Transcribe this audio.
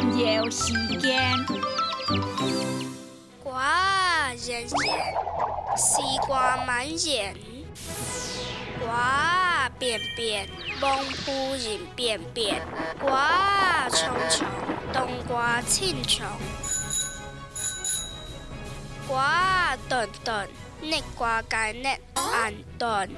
有时间。瓜人人，西瓜满眼。瓜便便，蒙夫人便便。瓜虫虫，冬瓜青虫。瓜炖炖，内瓜该热安炖。